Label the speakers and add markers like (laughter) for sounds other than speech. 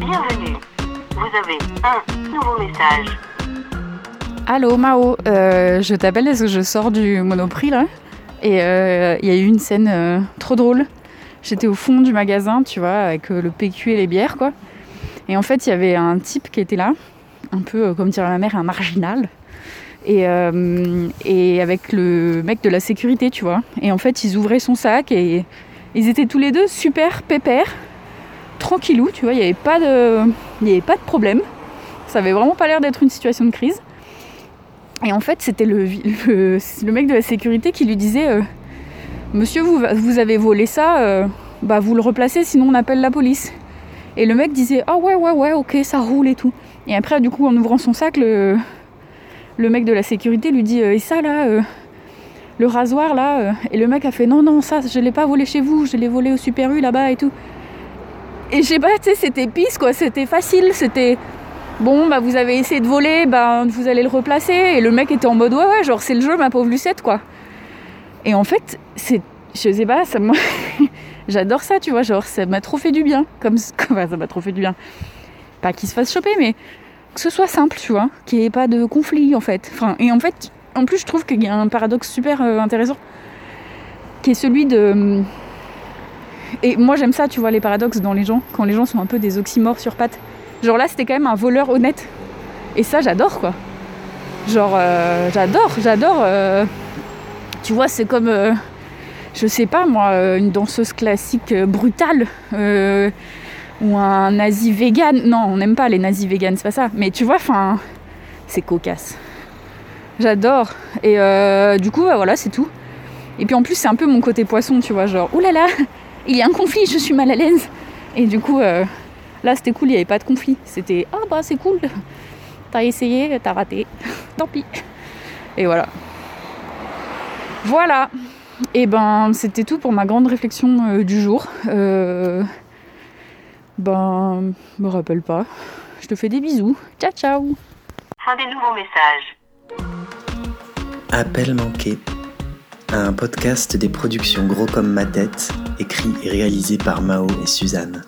Speaker 1: Bienvenue. Vous avez un nouveau message.
Speaker 2: Allô Mao, euh, je t'appelle parce que je sors du Monoprix là. Et euh, il y a eu une scène euh, trop drôle. J'étais au fond du magasin, tu vois, avec le PQ et les bières quoi. Et en fait, il y avait un type qui était là, un peu comme dirait ma mère, un marginal. Et, et avec le mec de la sécurité, tu vois. Et en fait, ils ouvraient son sac et ils étaient tous les deux super pépères, tranquillou, tu vois. Il n'y avait pas de, avait pas de problème. Ça avait vraiment pas l'air d'être une situation de crise. Et en fait, c'était le, (laughs) mec de la sécurité qui lui disait euh, Monsieur, vous, avez volé ça, euh, bah vous le replacez, sinon on appelle la police. Et le mec disait Ah ouais, ouais, ouais, ok, ça roule et tout. Et après, du coup, en ouvrant son sac, le, mec de la sécurité lui dit euh, Et ça là, le rasoir là Et le mec a fait Non, non, ça, je l'ai pas volé chez vous, je l'ai volé au Super U là-bas et tout. Et je sais pas, tu sais, c'était pisse quoi, c'était facile, c'était bon bah vous avez essayé de voler, bah vous allez le replacer. Et le mec était en mode ouais ouais genre c'est le jeu ma pauvre Lucette quoi. Et en fait c'est, je sais pas, ça moi (laughs) j'adore ça tu vois, genre ça m'a trop fait du bien, comme, (laughs) ça m'a trop fait du bien. Pas qu'il se fasse choper mais que ce soit simple tu vois, qu'il n'y ait pas de conflit en fait. Enfin et en fait en plus je trouve qu'il y a un paradoxe super euh, intéressant qui est celui de et moi j'aime ça, tu vois, les paradoxes dans les gens, quand les gens sont un peu des oxymores sur pattes. Genre là, c'était quand même un voleur honnête. Et ça, j'adore, quoi. Genre, euh, j'adore, j'adore. euh, Tu vois, c'est comme, euh, je sais pas moi, une danseuse classique brutale. ou un nazi vegan. Non, on n'aime pas les nazis vegan, c'est pas ça. Mais tu vois, enfin, c'est cocasse. J'adore. Et du coup, bah, voilà, c'est tout. Et puis en plus, c'est un peu mon côté poisson, tu vois, genre, oulala, il y a un conflit, je suis mal à l'aise. Et du coup, euh, là, c'était cool, il n'y avait pas de conflit. C'était, ah bah c'est cool, t'as essayé, t'as raté, (laughs) tant pis. Et voilà. Voilà. Et ben, c'était tout pour ma grande réflexion euh, du jour. Euh, ben, me rappelle pas. Je te fais des bisous. Ciao, ciao.
Speaker 1: Fin des nouveaux messages.
Speaker 3: Appel manqué. Un podcast des productions Gros comme ma tête, écrit et réalisé par Mao et Suzanne.